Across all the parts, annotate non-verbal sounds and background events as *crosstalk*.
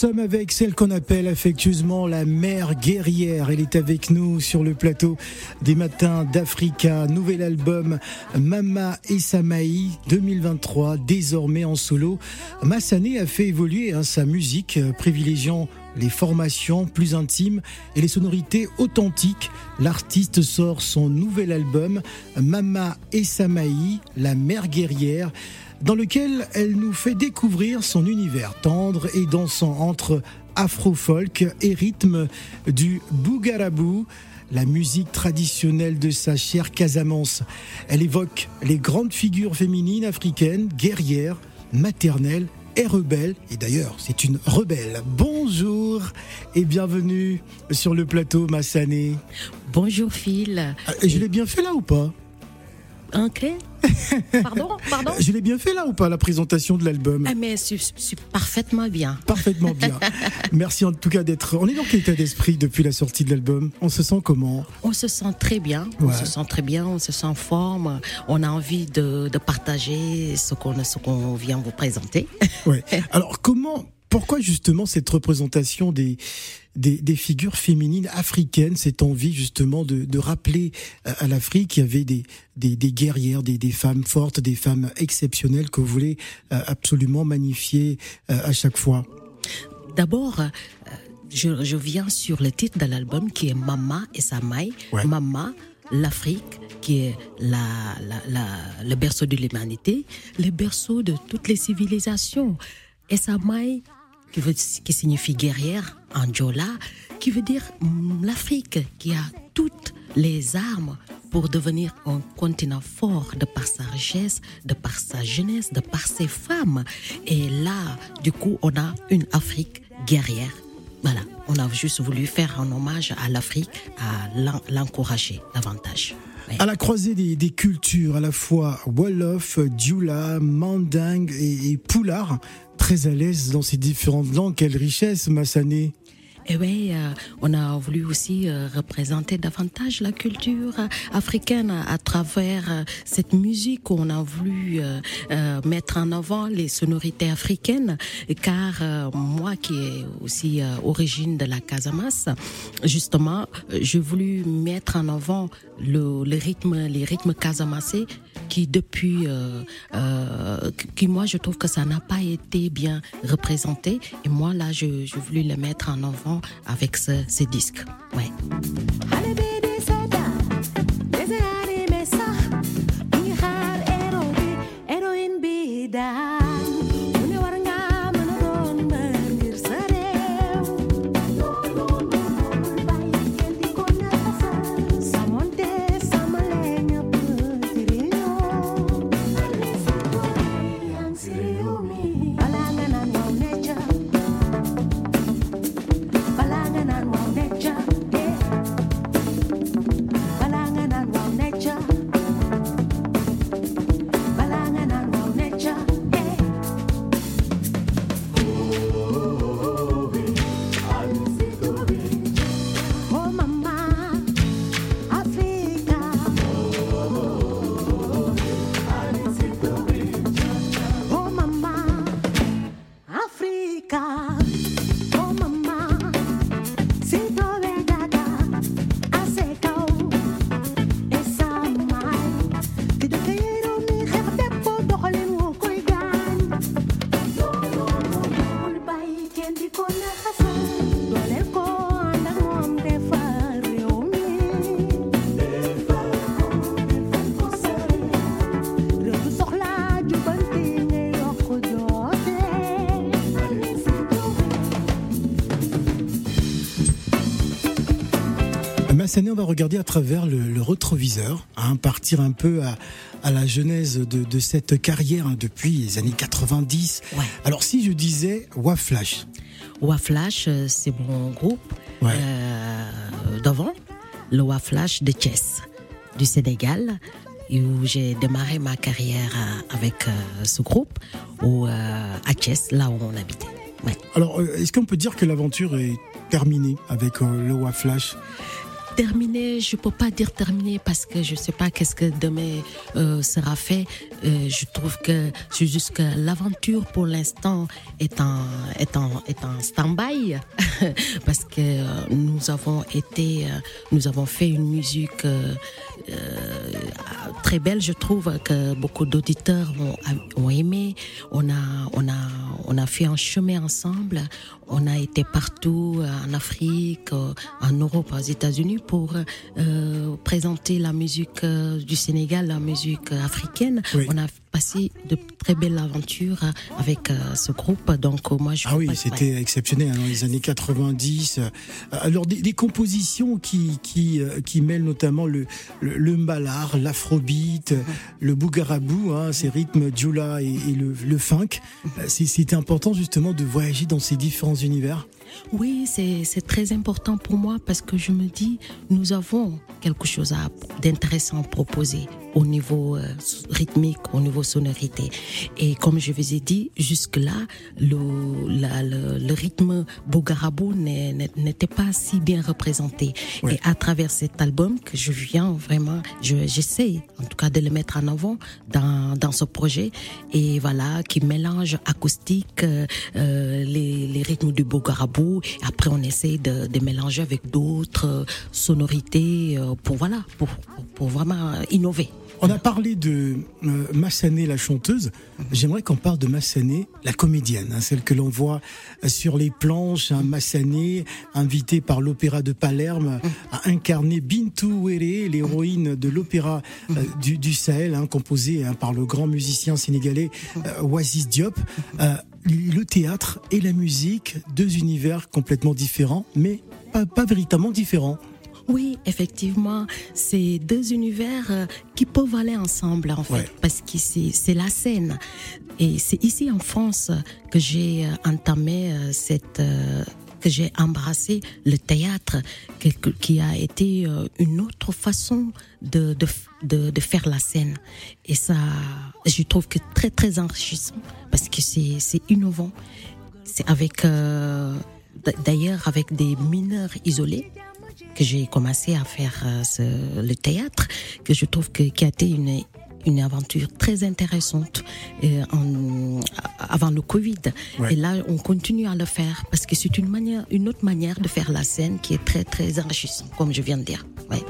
Sommes avec celle qu'on appelle affectueusement la mère guerrière. Elle est avec nous sur le plateau des matins d'Africa. Nouvel album Mama et Samaï 2023, désormais en solo. Massané a fait évoluer hein, sa musique, euh, privilégiant les formations plus intimes et les sonorités authentiques. L'artiste sort son nouvel album Mama et Samaï, la mère guerrière dans lequel elle nous fait découvrir son univers tendre et dansant entre afro-folk et rythme du bougarabou la musique traditionnelle de sa chère Casamance. Elle évoque les grandes figures féminines africaines, guerrières, maternelles et rebelles. Et d'ailleurs, c'est une rebelle. Bonjour et bienvenue sur le plateau Massané. Bonjour Phil. Ah, je l'ai bien fait là ou pas? Ok. *laughs* Pardon, pardon. Je l'ai bien fait là ou pas la présentation de l'album ah, Mais c'est parfaitement bien. Parfaitement bien. *laughs* Merci en tout cas d'être. On est dans quel état d'esprit depuis la sortie de l'album? On se sent comment? On se sent très bien. On se sent très bien. On se sent en forme. On a envie de, de partager ce qu'on ce qu'on vient vous présenter. Ouais. Alors comment pourquoi justement cette représentation des, des, figures féminines africaines, cette envie justement de, rappeler à, l'Afrique qu'il y avait des, des, guerrières, des, femmes fortes, des femmes exceptionnelles que vous voulez euh, absolument magnifier euh, à chaque fois? D'abord, euh, je, viens sur le titre de l'album qui est Mama et Samaï. Mama, l'Afrique, qui est la, le berceau de l'humanité, le berceau de toutes les civilisations. Et Samaï, qui, veut, qui signifie guerrière en Djola, qui veut dire mm, l'Afrique qui a toutes les armes pour devenir un continent fort de par sa richesse, de par sa jeunesse, de par ses femmes. Et là, du coup, on a une Afrique guerrière. Voilà, on a juste voulu faire un hommage à l'Afrique, à l'encourager davantage. À la croisée des, cultures, à la fois Wolof, Dioula, Manding et, et Poulard, très à l'aise dans ces différentes langues. Quelle richesse, Massané et eh oui, euh, on a voulu aussi euh, représenter davantage la culture euh, africaine à, travers cette musique. On a voulu mettre en avant les sonorités africaines, car moi qui est aussi origine de la Casamance, justement, j'ai voulu mettre en avant le, le rythme, les rythmes casamassés qui depuis, qui moi je trouve que ça n'a pas été bien représenté. Et moi là, je, je voulu le mettre en avant avec ce, ces disques. Ouais. On va regarder à travers le, retroviseur, hein, partir un peu à, la genèse de, cette carrière hein, depuis les années 90. Alors si je disais Waflash. Waflash, euh, c'est mon groupe euh, d'avant, le Waflash de Chess du Sénégal où j'ai démarré ma carrière euh, avec ce groupe ou à Chess, là où on habitait. Alors, est-ce qu'on peut dire que l'aventure est terminée avec le Waflash? Terminé, je peux pas dire terminé parce que je sais pas qu'est-ce que demain euh, sera fait. Euh, je trouve que c'est juste que l'aventure pour l'instant est en est est stand-by *laughs* parce que euh, nous avons été nous avons fait une musique très belle, je trouve que beaucoup d'auditeurs ont, ont aimé. On a on a on a fait un chemin ensemble. On a été partout en Afrique, en Europe, aux États-Unis pour euh, présenter la musique euh, du Sénégal, la musique africaine. On a passé de très belles aventures avec euh, ce groupe. Donc moi, je ah oui, c'était exceptionnel hein, dans les années 90. Alors des, compositions qui qui qui mêlent notamment le le, mbalar, l'afrobeat, le bougarabou, hein, ces rythmes djoula et, le, le funk. C'était important justement de voyager dans ces différents univers. Oui, c'est très important pour moi parce que je me dis, nous avons quelque chose d'intéressant à proposer au niveau euh, rythmique, au niveau sonorité. Et comme je vous ai dit, jusque-là, le, le, le, rythme Bogarabou n'était pas si bien représenté. Et à travers cet album que je viens vraiment, j'essaie en tout cas de le mettre en avant dans, dans ce projet. Et voilà, qui mélange acoustique, euh, euh les, les rythmes du Bogarabou. Et après, on essaie de, de mélanger avec d'autres sonorités pour voilà, pour, pour vraiment innover. On a parlé de euh, Massané, la chanteuse. J'aimerais qu'on parle de Massané, la comédienne, hein, celle que l'on voit euh, sur les planches. Hein, Massané, invitée par l'Opéra de Palerme, a incarné Bintou Wéré, l'héroïne de l'Opéra euh, du, Sahel, hein, composée hein, par le grand musicien sénégalais euh, Oasis Diop. le théâtre et la musique, deux univers complètement différents, mais pas, pas véritablement différents. Oui, effectivement, c'est deux univers euh, qui peuvent aller ensemble en fait, parce que c'est la scène. Et c'est ici en France que j'ai euh, entamé euh, cette que j'ai embrassé le théâtre, qui a été une autre façon de, de, de, faire la scène. Et ça, je trouve que très, très enrichissant parce que c'est innovant. C'est avec, euh, d'ailleurs, avec des mineurs isolés que j'ai commencé à faire euh, ce, le théâtre, que je trouve que, qui a été une une aventure très intéressante euh, en, avant le Covid. Et là, on continue à le faire parce que c'est une manière, une autre manière de faire la scène qui est très très enrichissante, comme je viens de dire. Ouais.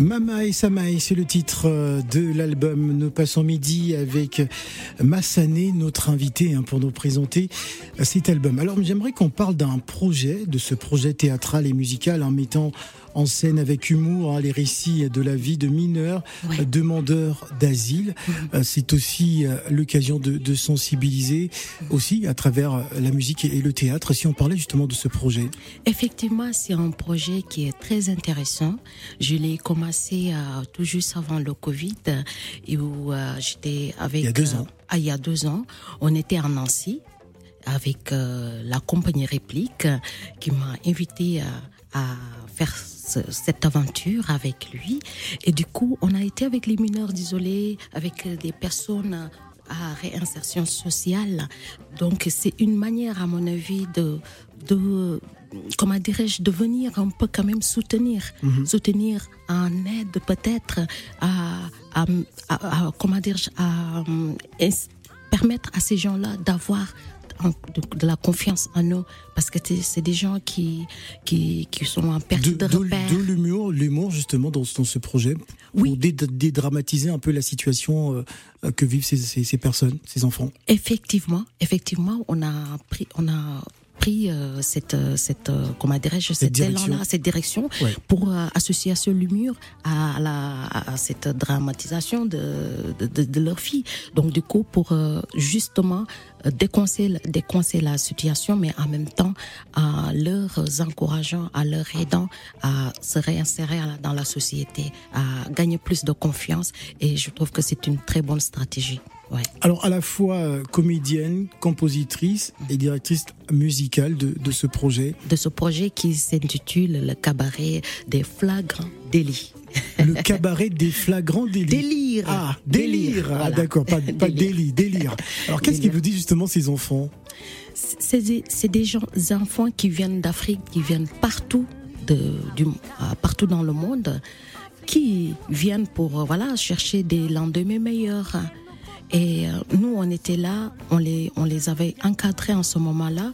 Samaï Samaï, c'est le titre euh, de l'album. Nous passons midi avec Massané, notre invité, hein, pour nous présenter euh, cet album. Alors j'aimerais qu'on parle d'un projet, de ce projet théâtral et musical en mettant en scène avec humour hein, les récits de la vie de mineurs euh, demandeurs d'asile. Mhm. Euh, c'est aussi euh, l'occasion de, de, sensibiliser aussi à travers la musique et le théâtre. Si on parlait justement de ce projet. Effectivement, c'est un projet qui est très intéressant. Je l'ai commencé tout juste avant le Covid et où j'étais avec. Il y a deux ans. Ah, il y a deux ans, on était en Nancy avec la compagnie Réplique qui m'a invité à, à faire cette aventure avec lui. Et du coup, on a été avec les mineurs isolés, avec des personnes à réinsertion sociale. Donc, c'est une manière, à mon avis, de, de comment dirais-je, de venir un peu quand même soutenir, mhm. soutenir en aide peut-être à, à, à, comment dire, à, à permettre à ces gens-là d'avoir de, la confiance en nous parce que c'est des gens qui, qui, qui sont en perte de, de repère. De l'humour, l'humour justement dans, dans, ce projet pour dédramatiser un peu la situation euh, que vivent ces, ces, ces, personnes, ces enfants. Effectivement, effectivement, on a pris, on a pris euh, cette, euh, cette euh, comment dirais-je, cette élan-là, cette direction, pour associer à ce Lumur à, la, à cette dramatisation de, de, de, leur fille. Donc du coup, pour justement déconseiller, déconseiller la situation, mais en même temps à leur encourageant, à leur aidant à se réinsérer dans la société, à gagner plus de confiance. Et je trouve que c'est une très bonne stratégie. Alors à la fois euh, comédienne, compositrice et directrice musicale de, de ce projet. De ce projet qui s'intitule le cabaret des flagrants délits. Le cabaret des flagrants délits. Délire. Ah, délire. Ah, d'accord, pas, pas délit, délire. Alors qu'est-ce qui vous dit justement ces enfants? C'est des, des gens, enfants qui viennent d'Afrique, qui viennent partout, de, du, partout dans le monde, qui viennent pour voilà chercher des lendemains meilleurs et euh, nous, on était là, on les, on les avait encadrés en ce moment-là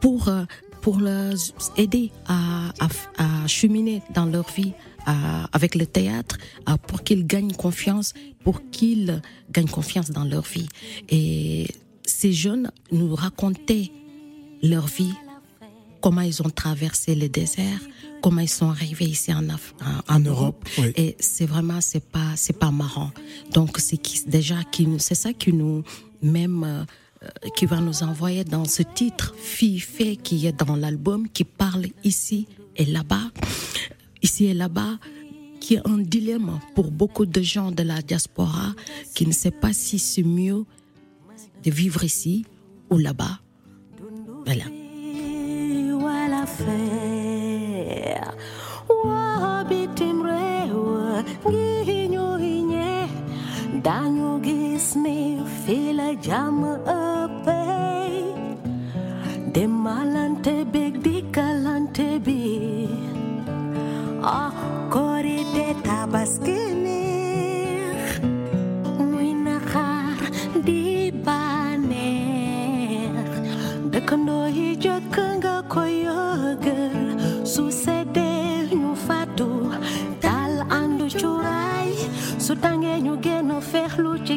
pour, euh, pour les aider à, à, à cheminer dans leur vie avec le théâtre, pour qu'ils gagnent confiance, pour qu'ils gagnent confiance dans leur vie. Et ces jeunes nous racontaient leur vie, comment ils ont traversé le désert, comment ils sont arrivés ici en, en, Europe. Et c'est vraiment, c'est pas, c'est pas marrant. Donc, c'est qui, déjà, qui, c'est ça qui nous, même, euh, qui va nous envoyer dans ce titre, Fille fait, qui est dans l'album, qui parle ici et là-bas, ici et là-bas, qui est un dilemme pour beaucoup de gens de la diaspora qui ne sait pas si c'est mieux de vivre ici ou là-bas. Voilà. affair. Wabitimrewa ginyo inye danyo gisni fila ape. Demalante big dikalante bi. Ah.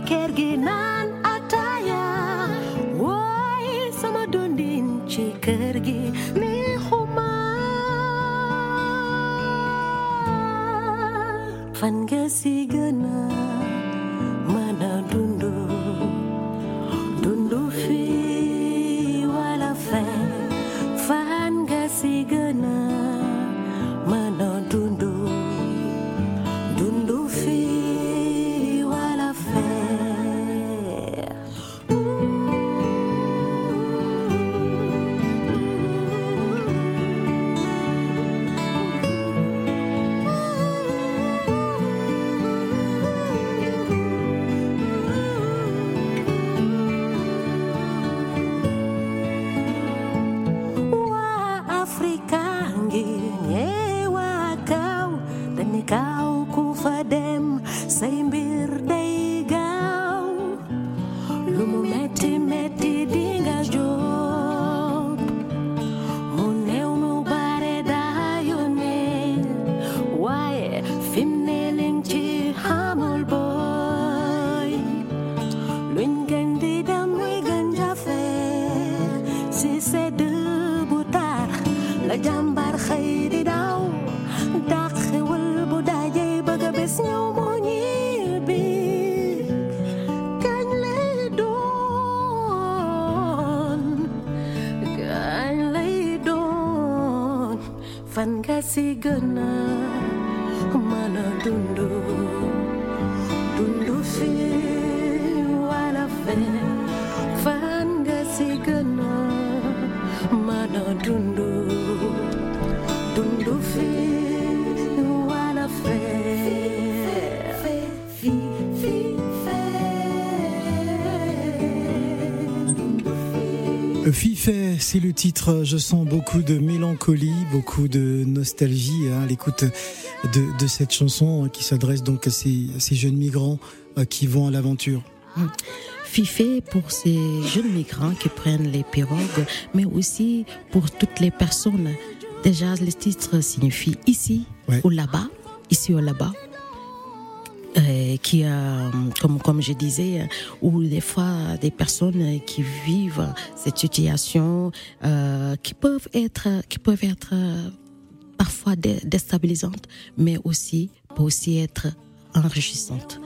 kekerginan ataya wai sama dundin cikergi mi huma. Van gesigena Fifet, c'est le titre. Je sens beaucoup de mélancolie, beaucoup de nostalgie hein, à l'écoute de, cette chanson qui s'adresse donc à ces, jeunes migrants euh, qui vont à l'aventure. Fifé pour ces jeunes migrants qui prennent les pirogues, mais aussi pour toutes les personnes. Déjà, le titre signifie ici Ouais. ou là-bas, ici ou là-bas. euh, qui, euh, comme, comme je disais, ou des fois des personnes qui vivent cette situation, euh, qui peuvent être, qui peuvent être euh, parfois dé- déstabilisantes, mais aussi peut aussi être enrichissantes.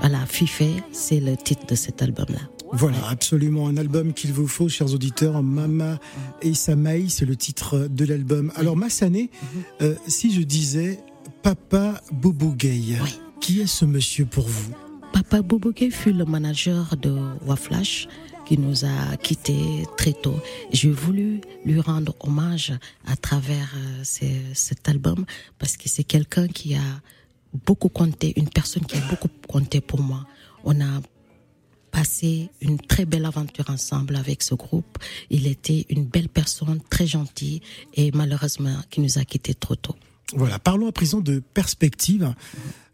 Voilà, Fifé, c'est le titre de cet album-là. Voilà, absolument un album qu'il vous faut, chers auditeurs. Mama et Samaï, c'est le titre de l'album. Alors, Massané, euh, si je disais Papa Bobo Gay, Oui. qui est ce monsieur pour vous? Papa Bobogué fut le manager de Waflash qui nous a quittés très tôt. J'ai voulu lui rendre hommage à travers euh, ce- cet album parce que c'est quelqu'un qui a beaucoup compté, une personne qui a beaucoup compté pour moi. On a passé une très belle aventure ensemble avec ce groupe. Il était une belle personne, très gentille et malheureusement qui nous a quittés trop tôt. Voilà, parlons à présent de perspectives.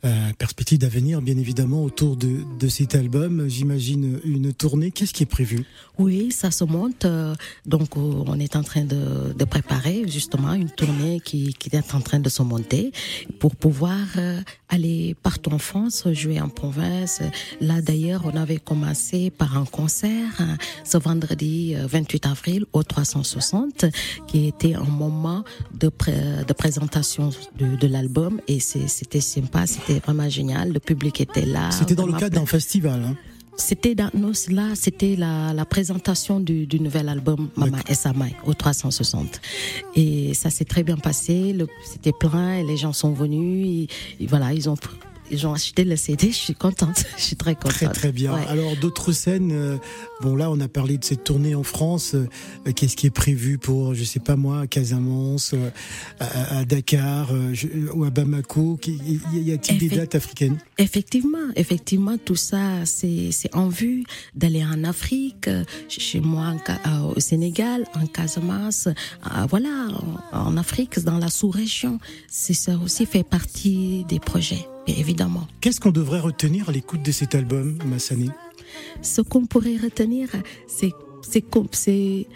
Euh, perspectives d'avenir, bien évidemment, autour de, de cet album. J'imagine une tournée. Qu'est-ce qui est prévu? Oui, ça se monte. euh, Donc, euh, on est en train de, de préparer justement une tournée qui, qui est en train de se monter pour pouvoir euh, aller partout en France, jouer en province. Là, d'ailleurs, on avait commencé par un concert hein, ce vendredi euh, 28 avril au 360, qui était un moment de, de présentation de, de l'album et c'était sympa, c'était vraiment génial. Le public était là. C'était dans le cadre d'un festival. hein. C'était dans nous, là, c'était la, la présentation du, du nouvel album Mama Essamay au 360. Et ça s'est très bien passé. C'était plein et les gens sont venus. Et, et voilà, ils ont ils ont acheté le CD. Je suis contente. *laughs* Je suis très contente. Très très bien. Ouais. Alors d'autres scènes, euh, bon là on a parlé de cette tournée en France. euh, Qu'est-ce qui est prévu pour, je sais pas moi, à Casamance, euh, à, à Dakar euh, je- ou à Bamako? Y, a-t-il des dates africaines? Effectivement, effectivement, tout ça, c'est en vue d'aller en Afrique, euh, chez moi en euh, au Sénégal, en Casamance, euh, voilà, en, en Afrique, dans la sous-région. C'est ça aussi fait partie des projets, bien évidemment. Qu'est-ce qu'on devrait retenir à l'écoute de cet album, Massané Ce qu'on pourrait retenir, c'est c'est c'est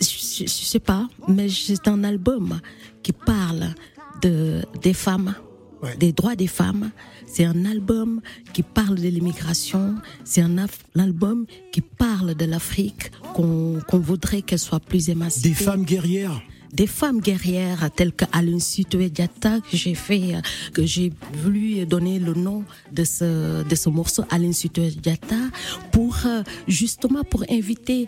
je, je- sais pas, mais c'est un album qui parle de des femmes, Ouais. des droits des femmes. C'est un album qui parle de l'immigration. C'est un, album qui parle de l'Afrique qu'on qu'on voudrait qu'elle soit plus émancipée Des femmes guerrières des femmes guerrières telles que Aline Sitoé Diatta que j'ai fait que j'ai voulu donner le nom de ce de ce morceau Aline Sitoé Diatta pour euh, justement pour inviter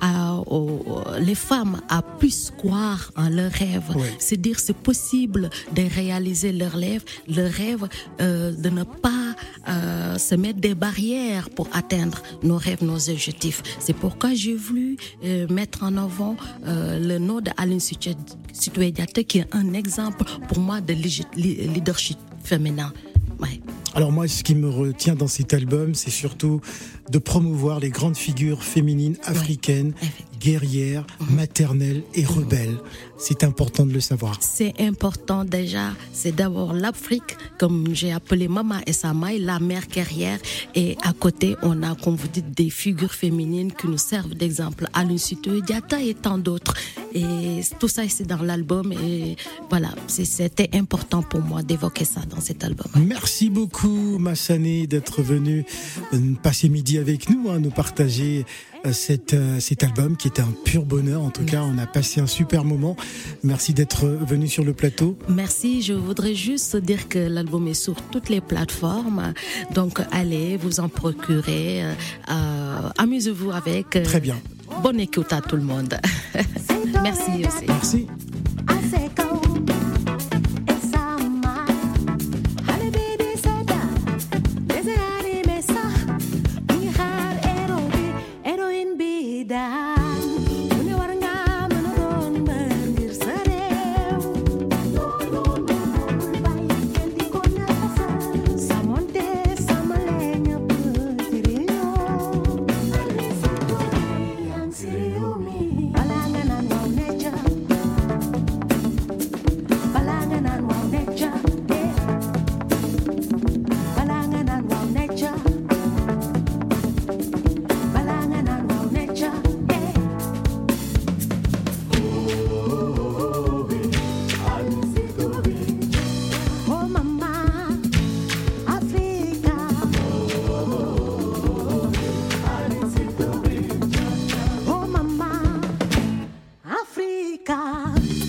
à, aux- les femmes à plus croire en leurs rêves, Ouais. c'est dire c'est possible de réaliser leurs rêves, leurs rêves, euh, de ne pas euh, se mettre des barrières pour atteindre nos rêves, nos objectifs. C'est pourquoi j'ai voulu euh, mettre en avant euh, le nom de Aline Sitoé Diatta qui est un exemple pour moi de leadership féminin. Alors moi, ce qui me retient dans cet album, c'est surtout de promouvoir les grandes figures féminines africaines, guerrières, maternelles et rebelles. C'est important de le savoir. C'est important déjà, c'est d'abord l'Afrique, comme j'ai appelé Mama et Samaï, la mère guerrière. Et à côté, on a, comme vous dites, des figures féminines qui nous servent d'exemple. Aline Sitoé Diatta et tant d'autres. Et tout ça, c'est dans l'album. Et voilà, c'était important pour moi d'évoquer ça dans cet album. Merci beaucoup Massané d'être venu euh, passer midi avec nous, hein, nous partager euh, cet, euh, cet album qui était un pur bonheur. En tout cas, on a passé un super moment. Merci d'être venu sur le plateau. Merci. Je voudrais juste dire que l'album est sur toutes les plateformes. Donc, allez, vous en procurez. euh, euh, Amusez-vous avec. euh, Très bien. Bonne écoute à tout le monde. *laughs* Merci aussi. Merci. vida. God.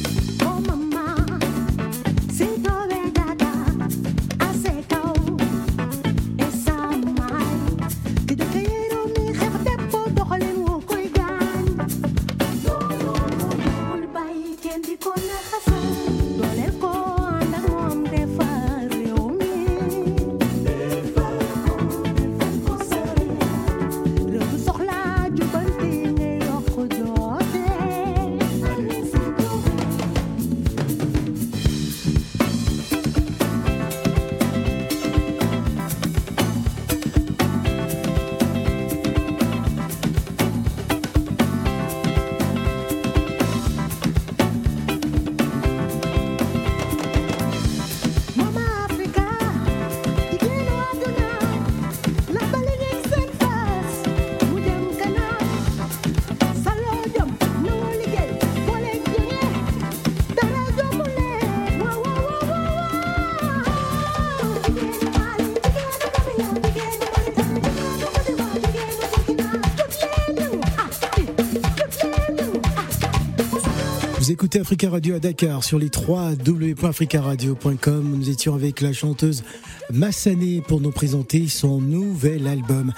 Africa Radio à Dakar sur les 3 www.africaradio.com. Nous étions avec la chanteuse Massané pour nous présenter son nouvel album.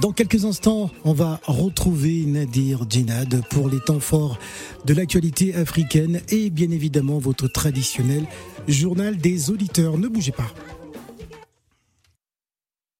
Dans quelques instants, on va retrouver Nadir Djinad pour les temps forts de l'actualité africaine et bien évidemment votre traditionnel journal des auditeurs. Ne bougez pas.